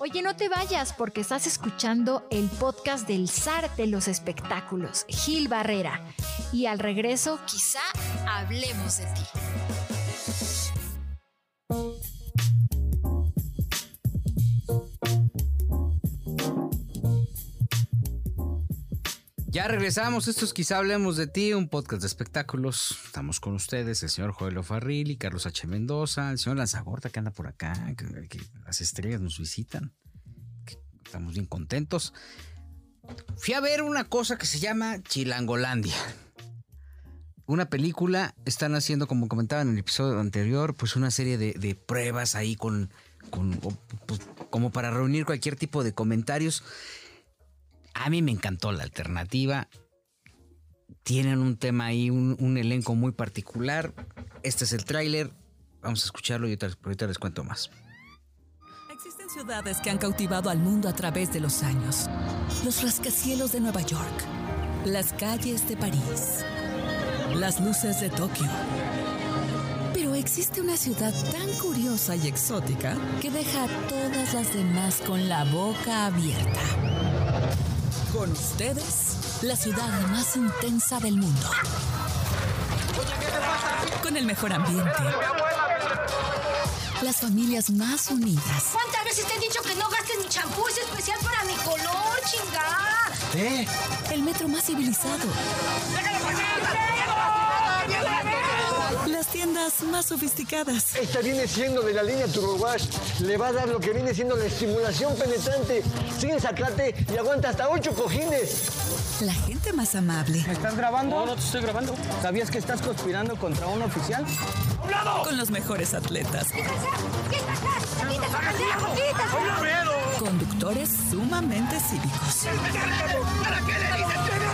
Oye, no te vayas porque estás escuchando el podcast del zar de los espectáculos, Gil Barrera. Y al regreso, quizá hablemos de ti. Ya regresamos, esto es Quizá Hablemos de Ti, un podcast de espectáculos. Estamos con ustedes, el señor Joel Farril y Carlos H. Mendoza, el señor Lanzagorta que anda por acá, que, las estrellas nos visitan. estamos bien contentos. Fui a ver una cosa que se llama Chilangolandia. Una película, están haciendo, como comentaba en el episodio anterior, pues una serie de, pruebas ahí con, pues, como para reunir cualquier tipo de comentarios. A mí me encantó la alternativa. Tienen un tema ahí, un, elenco muy particular. Este es el tráiler. Vamos a escucharlo y ahorita, les cuento más. Existen ciudades que han cautivado al mundo a través de los años. Los rascacielos de Nueva York, las calles de París, las luces de Tokio. Pero existe una ciudad tan curiosa y exótica que deja a todas las demás con la boca abierta. Con ustedes, la ciudad más intensa del mundo. Con el mejor ambiente. Las familias más unidas. ¿Cuántas veces te he dicho que no gastes mi champú? Es especial para mi color, chingada. ¿Eh? El metro más civilizado. Las tiendas más sofisticadas. Esta viene siendo de la línea Turbowash. Le va a dar lo que viene siendo la estimulación penetrante, sin sacate y aguanta hasta ocho cojines. La gente más amable. ¿Me estás grabando? No, no te estoy grabando. ¿Sabías que estás conspirando contra un oficial? Con los mejores atletas. Conductores sumamente cívicos. ¿Para qué le dices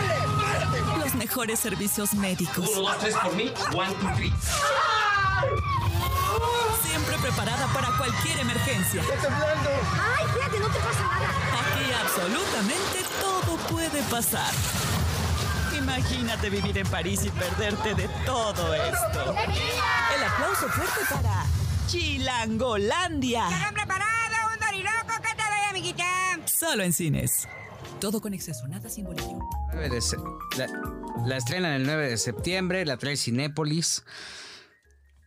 los mejores servicios médicos. Uno, dos, tres por mí. One, two, three. Siempre preparada para cualquier emergencia. ¡Ay, fíjate, no te pasa nada! Aquí absolutamente todo puede pasar. Imagínate vivir en París y perderte de todo esto. El aplauso fuerte para Chilangolandia. ¡Ya han preparado un doriloco que te doy, amiguita! Solo en cines. Todo con exceso, nada sin La, la estrenan el 9 de septiembre, la trae Cinépolis.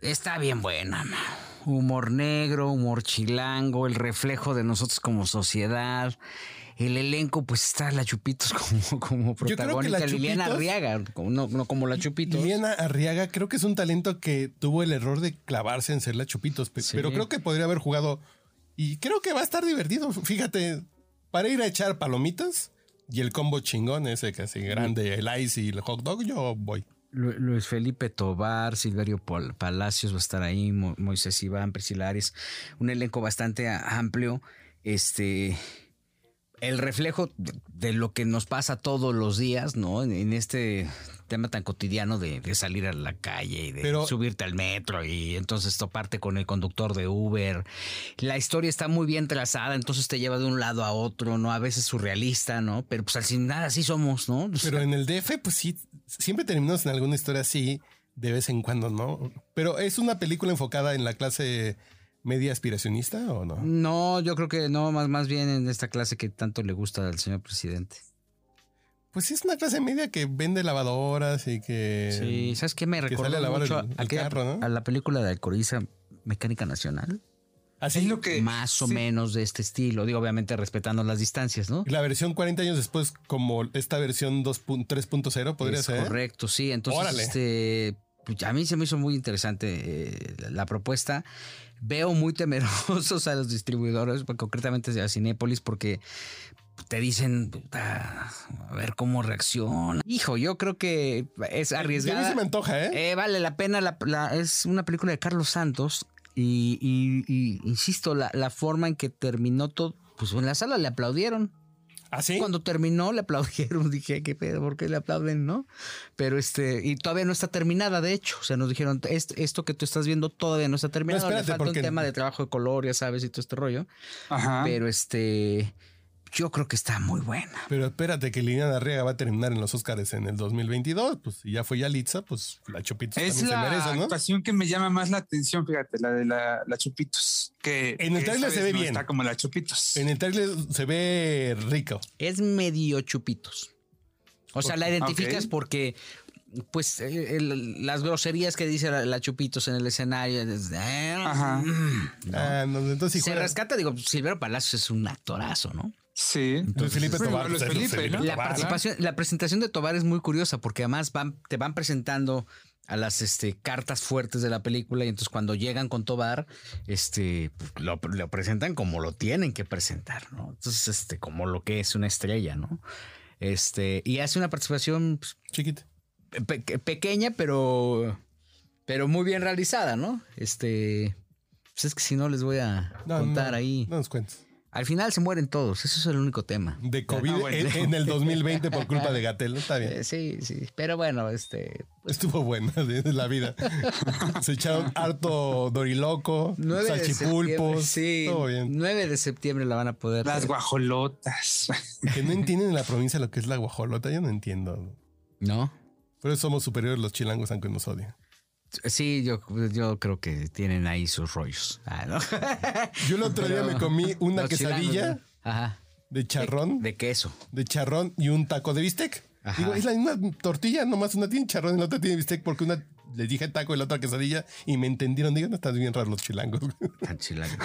Está bien buena, humor negro, humor chilango, el reflejo de nosotros como sociedad. El elenco, pues está la Chupitos como, como protagónica. Liliana Arriaga, no, no como la Chupitos. Liliana Arriaga creo que es un talento que tuvo el error de clavarse en ser la Chupitos, pero creo que podría haber jugado y creo que va a estar divertido. Fíjate, para ir a echar palomitas y el combo chingón ese casi grande, el ice y el hot dog, yo voy. Luis Felipe Tobar, Silverio Palacios va a estar ahí, Moisés Iván, Priscila un elenco bastante amplio. Este, el reflejo de, lo que nos pasa todos los días, ¿no? En, este tema tan cotidiano de, salir a la calle y de subirte al metro y entonces toparte con el conductor de Uber. La historia está muy bien trazada, entonces te lleva de un lado a otro, ¿no? A veces surrealista, ¿no? Pero pues al final así somos, ¿no? Pero en el DF, pues sí, siempre terminamos en alguna historia así, de vez en cuando, ¿no? Pero es una película enfocada en la clase media aspiracionista o no? No, yo creo que no, más, más bien en esta clase que tanto le gusta al señor presidente. Pues sí, es una clase media que vende lavadoras y que. Sí, ¿sabes qué? Me recuerda mucho a la película de Alcoriza Mecánica Nacional. Así es lo que. Más o menos de este estilo. Digo, obviamente respetando las distancias, ¿no? La versión 40 años después, como esta versión 3.0, podría ser. Correcto, sí. Entonces, este. Pues, a mí se me hizo muy interesante eh, la propuesta veo muy temerosos a los distribuidores, concretamente a Cinépolis, porque te dicen, a ver cómo reacciona. Hijo, yo creo que es arriesgado. A mí se me antoja, ¿eh? eh vale la pena, es una película de Carlos Santos y, insisto, la, la, forma en que terminó todo, pues en la sala le aplaudieron. ¿Ah, Cuando terminó le aplaudieron, dije, ¿qué pedo? ¿Por qué le aplauden, no? Pero este, y todavía no está terminada, de hecho. O sea, nos dijeron, esto que tú estás viendo todavía no está terminado. le falta un tema de trabajo de color, ya sabes, y todo este rollo. Ajá. Pero este, yo creo que está muy buena. Pero espérate que Liliana Arriaga va a terminar en los Oscars en el 2022. Pues si ya fue Yalitza, pues la Chupitos Es también la se merece, ¿no? actuación que me llama más la atención, fíjate, la de la, la Chupitos. Que En el esta se ve no bien. Está como la Chupitos. En el trailer se ve rico. Es medio chupitos. O sea, la identificas Ok. porque, pues, eh, el- las groserías que dice la, la chupitos en el escenario. es de, eh, Ajá. mm, ¿no? Ah, no, entonces si Se juega- rescata, digo, Silvero Palacios es un actorazo, ¿no? Sí. Entonces Felipe Bueno, Tobar. Luis pues, es Felipe, ¿no? La Tobar. participación, la presentación de Tobar es muy curiosa porque además van, te van presentando a las este, cartas fuertes de la película y entonces cuando llegan con Tobar, este, pues, lo, lo presentan como lo tienen que presentar, ¿no? Entonces, este, como lo que es una estrella, ¿no? Este, y hace una participación pues, Chiquita. pe- pequeña, pero, pero muy bien realizada, ¿no? Este, pues es que si no les voy a No, contar no, ahí. No nos cuentes. Al final se mueren todos, eso es el único tema. De COVID Ah, bueno. en, en el 2020 por culpa de Gatel. Está bien. Eh, sí, sí, pero bueno, este, Estuvo buena la vida. Se echaron harto doriloco, 9 de septiembre, salchipulpos. sí, Todo bien. 9 de septiembre la van a poder. Las ver. guajolotas. Que no entienden en la provincia lo que es la guajolota. Yo no entiendo. ¿No? Por eso somos superiores los chilangos, aunque nos odian. Sí, yo, yo creo que tienen ahí sus rollos. Ah, ¿no? Yo el otro día me comí una Los quesadilla chilangos, ¿no? Ajá. de charrón, de, De queso. charrón y un taco de bistec. Ajá. Digo, es la misma tortilla, nomás una tiene charrón y la otra tiene bistec porque una le dije taco y la otra quesadilla y me entendieron. Digan, no están bien raros los chilangos. Tan chilangos.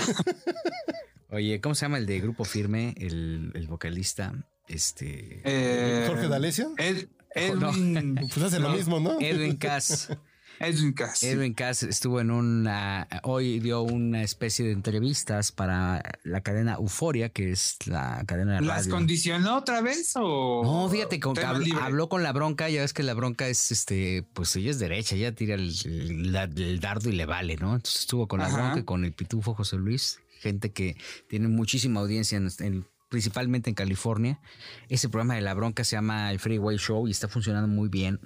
Oye, ¿cómo se llama el de Grupo Firme? El, el vocalista. Este. Eh, Jorge D'Alessio. Ed-. Edwin, Pues hace lo mismo, ¿no? Edwin Cass. Edwin Cass. Edwin Cass estuvo en una. Hoy dio una especie de entrevistas para la cadena Euforia, que es la cadena de ¿Las radio. condicionó otra vez o...? No, fíjate, con, habló, con la bronca, ya ves que la bronca es, este, pues ella es derecha, ella tira el, el- la- el dardo y le vale, ¿no? Entonces estuvo con la Ajá. bronca y con el pitufo José Luis, gente que tiene muchísima audiencia, en, en- principalmente en California. Ese programa de la bronca se llama el Freeway Show y está funcionando muy bien.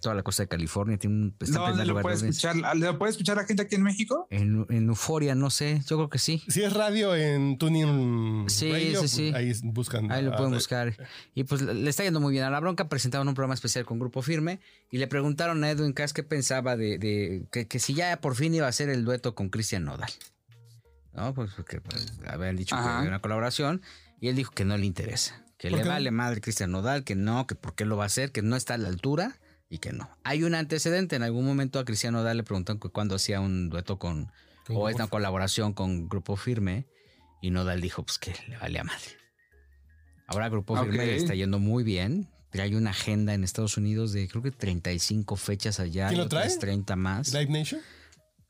Toda la costa de California tiene un... está en ¿Dónde primer lo lugar puede escuchar? ¿Lo puede escuchar la gente aquí en México? En, en Euforia, no sé, yo creo que sí. Si es radio en Tuning Sí, Radio, sí, sí. ahí buscan. Ahí lo pueden buscar. Y pues le está yendo muy bien a la bronca. Presentaron un programa especial con Grupo Firme y le preguntaron a Edwin Cass qué pensaba de, de- que, que si ya por fin iba a hacer el dueto con Cristian Nodal. ¿No? Pues porque pues, habían dicho que había una colaboración y él dijo que no le interesa. Que ¿Por le qué? vale madre Cristian Nodal, que no, que por qué lo va a hacer, que no está a la altura y que no. Hay un antecedente. En algún momento a Cristian Nodal le preguntaron que cuando hacía un dueto con, Con o esta colaboración con Grupo Firme y Nodal dijo pues que le vale a madre. Ahora Grupo Firme le está yendo muy bien. Hay una agenda en Estados Unidos de creo que 35 fechas allá ¿Quién lo trae? otras 30 más. Live Nation.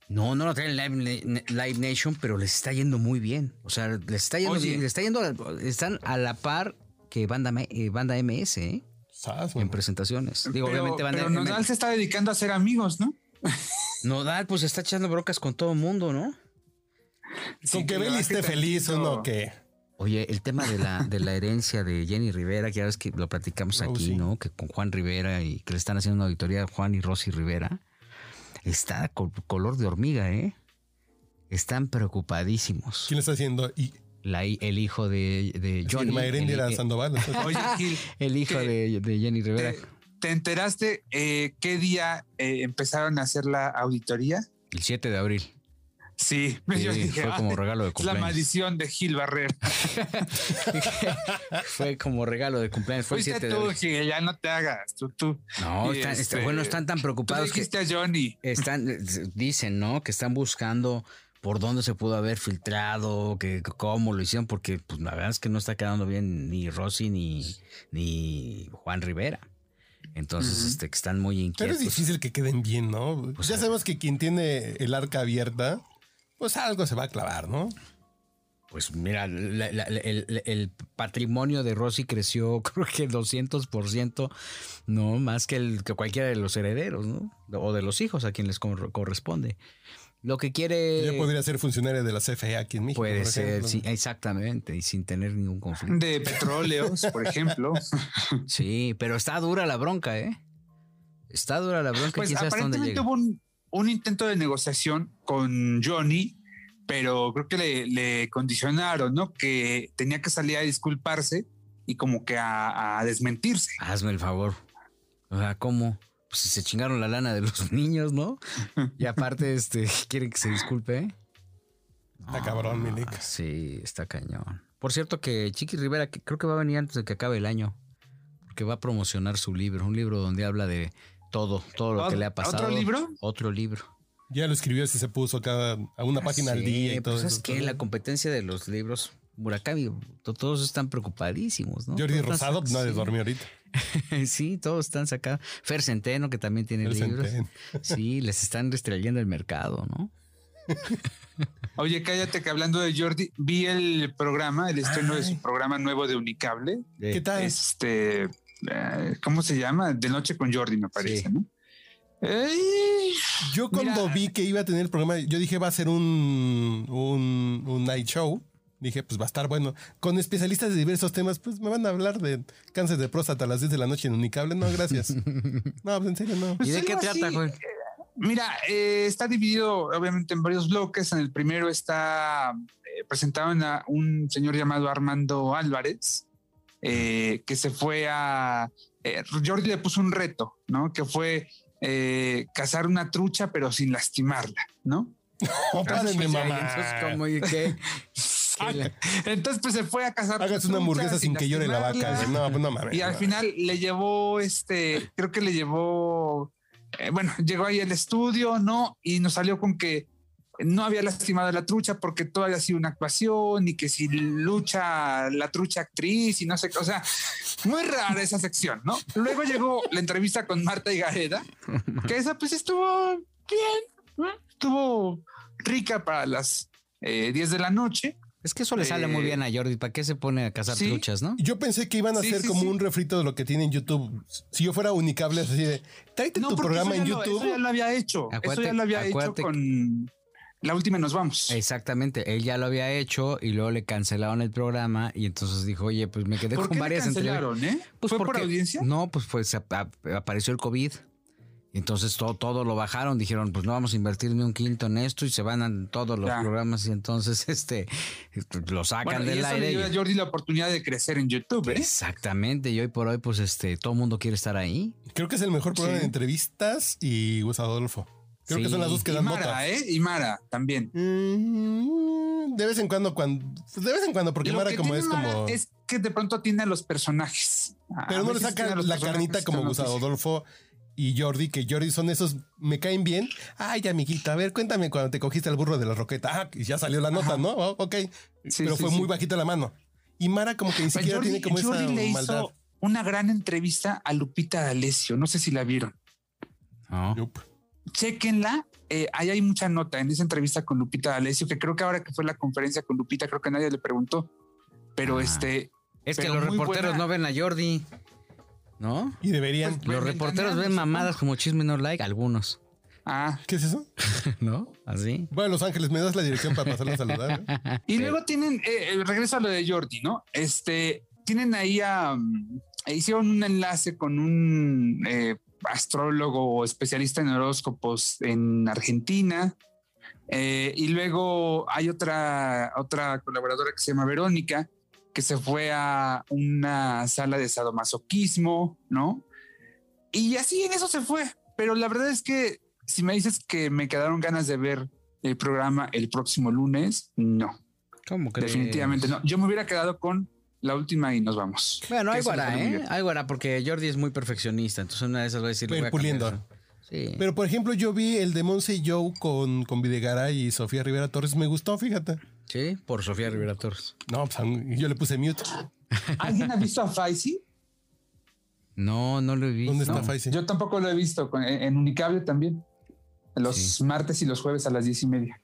No, no lo traen Live, Na- Live Nation, pero les está yendo muy bien. O sea, les está yendo Oye. bien. Les está yendo, están a la par que Banda, eh, banda MS ¿eh? Sas, en presentaciones. Digo, pero obviamente pero Nodal se está dedicando a ser amigos, ¿no? Nodal, pues está echando brocas con todo el mundo, ¿no? Con Sí, que le Beli esté feliz o no, que Oye, el tema de la, de la herencia de Jenny Rivera, que ya ves que lo platicamos Oh, aquí, sí. ¿no? Que con Juan Rivera y que le están haciendo una auditoría a Juan y Rosy Rivera, está co- color de hormiga, ¿eh? Están preocupadísimos. ¿quién está haciendo? Y La el hijo de, de Johnny. Mayrendi el, era el- Sandoval. Oye, Gil, el hijo de, de Jenny Rivera. ¿te, te enteraste eh, qué día eh, empezaron a hacer la auditoría? El 7 de abril. Sí, Sí, yo dije, fue como "Ay, regalo de es la cumpleaños. maldición de Gil Barrera. fue como regalo de cumpleaños. Fue el Fuiste 7 de tú, abril. Gil, ya no te hagas. Tú, tú. No, están, este, están- bueno, están tan Tú preocupados que dijiste a Johnny. están, dicen, ¿no? Que están buscando por dónde se pudo haber filtrado, que cómo lo hicieron, porque pues la verdad es que no está quedando bien ni Rosy ni, ni Juan Rivera. Entonces, este, que están muy Pero inquietos. es difícil que queden bien, ¿no? Pues ya sabemos que quien tiene el arca abierta, pues algo se va a clavar, ¿no? Pues mira, la- la- el, el patrimonio de Rosy creció creo que 200%, no más que, el, que cualquiera de los herederos, ¿no? O de los hijos a quien les cor- corresponde. Lo que quiere... Ella podría ser funcionaria de la CFE aquí en México. Puede por ser, sí, exactamente, y sin tener ningún conflicto. De petróleos, por ejemplo. Sí, pero está dura la bronca, ¿eh? Está dura la bronca, Pues dónde aparentemente llega. hubo un, un intento de negociación con Johnny pero creo que le, le condicionaron, ¿no? Que tenía que salir a disculparse y como que a, a desmentirse. Hazme el favor. O sea, ¿cómo? Pues se chingaron la lana de los niños, ¿no? Y aparte, este, quieren que se disculpe. Está cabrón, Milik. Ah, sí, está cañón. Por cierto que Chiqui Rivera, que creo que va a venir antes de que acabe el año, porque va a promocionar su libro, un libro donde habla de todo, todo lo que le ha pasado. ¿Otro libro? Otro libro. Ya lo escribió si se puso cada a una página al Sí, día y todo pues eso. es que la competencia de los libros, Murakami, to- todos están preocupadísimos, ¿no? Jordi Rosado, nadie sí. dormía ahorita. Sí, todos están sacados. Fer Centeno, que también tiene Fer libros. Centeno. Sí, les están restrayendo el mercado, ¿no? Oye, cállate que hablando de Jordi, vi el programa, el estreno de Ay. su programa nuevo de Unicable. ¿Qué tal? Este, eh, ¿cómo se llama? De noche con Jordi, me parece, Sí. ¿no? Ey, Yo cuando Mira. vi que iba a tener el programa, yo dije va a ser un, un, un night show. Dije, pues va a estar bueno. Con especialistas de diversos temas, pues me van a hablar de cáncer de próstata a las 10 de la noche en Unicable. No, gracias. no, pues en serio, no. Pues ¿Y de qué trata? Mira, eh, está dividido obviamente en varios bloques. En el primero está eh, presentaron a un señor llamado Armando Álvarez, eh, que se fue a... eh, Jordi le puso un reto, ¿no? Que fue eh, cazar una trucha pero sin lastimarla, ¿no? Párenme, Pues, mamá. Entonces, ¿cómo y qué? Entonces, pues se fue a cazar. Hagas una hamburguesa sin que llore la vaca. No, pues no mames. Y al final le llevó, este, creo que le llevó, eh, bueno, llegó ahí al estudio, ¿no? Y nos salió con que no había lastimado a la trucha porque todo había sido una actuación y que si lucha la trucha actriz y no sé qué, o sea, muy rara esa sección, ¿no? Luego llegó la entrevista con Marta y Gareda, que esa pues estuvo bien, ¿no? estuvo rica para las eh, 10 de la noche. Es que eso le sale Eh, muy bien a Jordi. ¿Para qué se pone a cazar sí. truchas, no? Yo pensé que iban a Sí, hacer sí, como sí. un refrito de lo que tiene en YouTube. Si yo fuera unicable, así de, tráete tu programa en lo- YouTube. eso ya lo había hecho. eso ya lo había acuérdate hecho con la última y nos vamos. Exactamente, él ya lo había hecho y luego le cancelaron el programa y entonces dijo, oye, pues me quedé ¿Por con qué le varias entrevistas. cancelaron, eh? Pues ¿Fue por porque- audiencia? No, pues pues ap- ap- apareció el COVID. Y Entonces todo, todo lo bajaron, dijeron, pues no vamos a invertir ni un quinto en esto y se van a todos los Ya. programas y entonces este lo sacan Bueno, y del eso le aire. dio y- a Jordi la oportunidad de crecer en YouTube, ¿eh? Exactamente, y hoy por hoy pues este todo el mundo quiere estar ahí. Creo que es el mejor programa Sí. de entrevistas y Gus Adolfo. Creo que son las dos que Y dan Mara, nota. ¿eh? Y Mara también. Mm, De vez en cuando, cuando pues, de vez en cuando, porque Lo Mara que como tiene es Mara como. Es que de pronto tiene a los personajes. A pero no le saca la personajes carnita como que Gus son noticias. Adolfo y Jordi, que Jordi son esos, me caen bien. Ay, amiguita, a ver, cuéntame cuando te cogiste el burro de la roqueta. Ah, y ya salió la nota, ¿no? Oh, ok. Sí, pero sí, fue sí. muy bajita la mano. Y Mara como que ni siquiera Jordi, tiene como Jordi esa le maldad. hizo una gran entrevista a Lupita D'Alessio. No sé si la vieron. ¿no? Yup. Chequenla. Eh, ahí hay mucha nota en esa entrevista con Lupita D'Alessio, que creo que ahora que fue la conferencia con Lupita, creo que nadie le preguntó. Pero Ah. este, Es que los reporteros buena. no ven a Jordi, ¿no? Y deberían. Pues, Los Bueno, reporteros ven mamadas como chisme no like, algunos, ah, ¿Qué es eso? ¿no? Así. Bueno, Los Ángeles, me das la dirección para pasarla a saludar. ¿eh? Y luego tienen, eh, eh, regreso a lo de Jordi, ¿no? Este, tienen ahí a, mm, hicieron un enlace con un eh, astrólogo o especialista en horóscopos en Argentina. Eh, y luego hay otra, otra colaboradora que se llama Verónica, que se fue a una sala de sadomasoquismo, ¿no? Y así en eso se fue. Pero la verdad es que si me dices que me quedaron ganas de ver el programa el próximo lunes, no. ¿Cómo crees? Definitivamente no. Yo me hubiera quedado con la última y nos vamos. Bueno, fue muy ¿eh? Hay guará, porque Jordi es muy perfeccionista. Entonces una de esas va a decir... Ir voy a puliendo. Sí. Pero por ejemplo, yo vi el de Monse y Joe con, con Videgaray y Sofía Rivera Torres. Me gustó, fíjate. Sí, por Sofía Rivera Torres. No, pues yo le puse mute. ¿Alguien ha visto a Faisy? No, no lo he visto. ¿Dónde está No. Faisy? Yo tampoco lo he visto en Unicable también. Los Sí. martes y los jueves a las diez y media.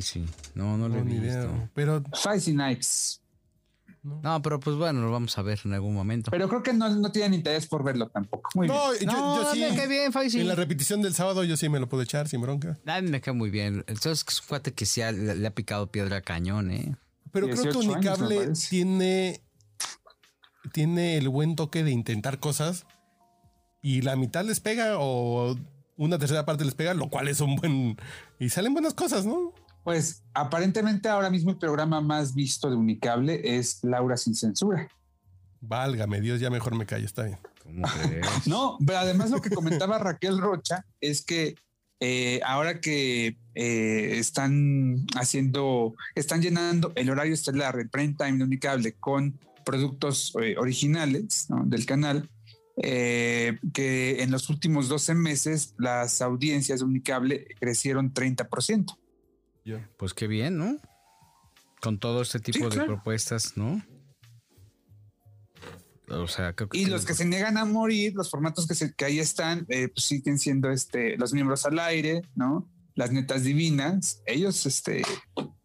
Sí. No, no lo No, he visto. idea. Pero Faisy Nights. No, pero pues bueno, lo vamos a ver en algún momento. Pero creo que no, no tienen interés por verlo tampoco. Muy no, bien. yo, No, yo sí. me cae bien, Faisy. En la repetición del sábado yo sí me lo puedo echar sin bronca. A mí me cae muy bien. Entonces es un cuate que sí ha- le, le ha picado piedra a cañón, ¿eh? Pero creo que 18 años, me Unicable tiene, tiene el buen toque de intentar cosas y la mitad les pega o una tercera parte les pega, lo cual es un buen... Y salen buenas cosas, ¿no? Pues aparentemente ahora mismo el programa más visto de Unicable es Laura sin censura. Válgame Dios, ya mejor me callo, está bien. ¿Cómo crees? No, pero además lo que comentaba Raquel Rocha es que eh, ahora que eh, están haciendo, están llenando el horario estelar, el prime time de Unicable con productos eh, originales ¿no? del canal, eh, que en los últimos 12 meses las audiencias de Unicable crecieron 30%. Pues qué bien, ¿no? Con todo este tipo Sí, de claro. propuestas, ¿no? O sea, creo que Y los que se niegan a morir, los formatos que, se- que ahí están, eh, pues siguen siendo este, los miembros al aire, ¿no? Las netas divinas, ellos este,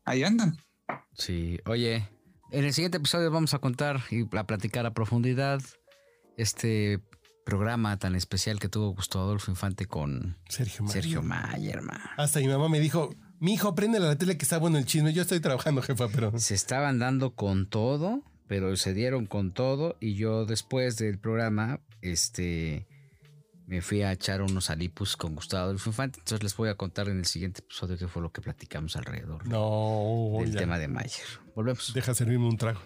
ahí andan. Sí, oye, en el siguiente episodio vamos a contar y a platicar a profundidad este programa tan especial que tuvo Gustavo Adolfo Infante con Sergio Mayer. Sergio Mayer, man. Hasta mi mamá me dijo, mi hijo, prende la tele que está bueno el chisme. Yo estoy trabajando, jefa, pero... Se estaban dando con todo, pero se dieron con todo y yo después del programa, este, me fui a echar unos alipus con Gustavo Adolfo Infante. Entonces les voy a contar en el siguiente episodio qué fue lo que platicamos alrededor No, del ya. tema de Mayer. Volvemos. Deja servirme un trago.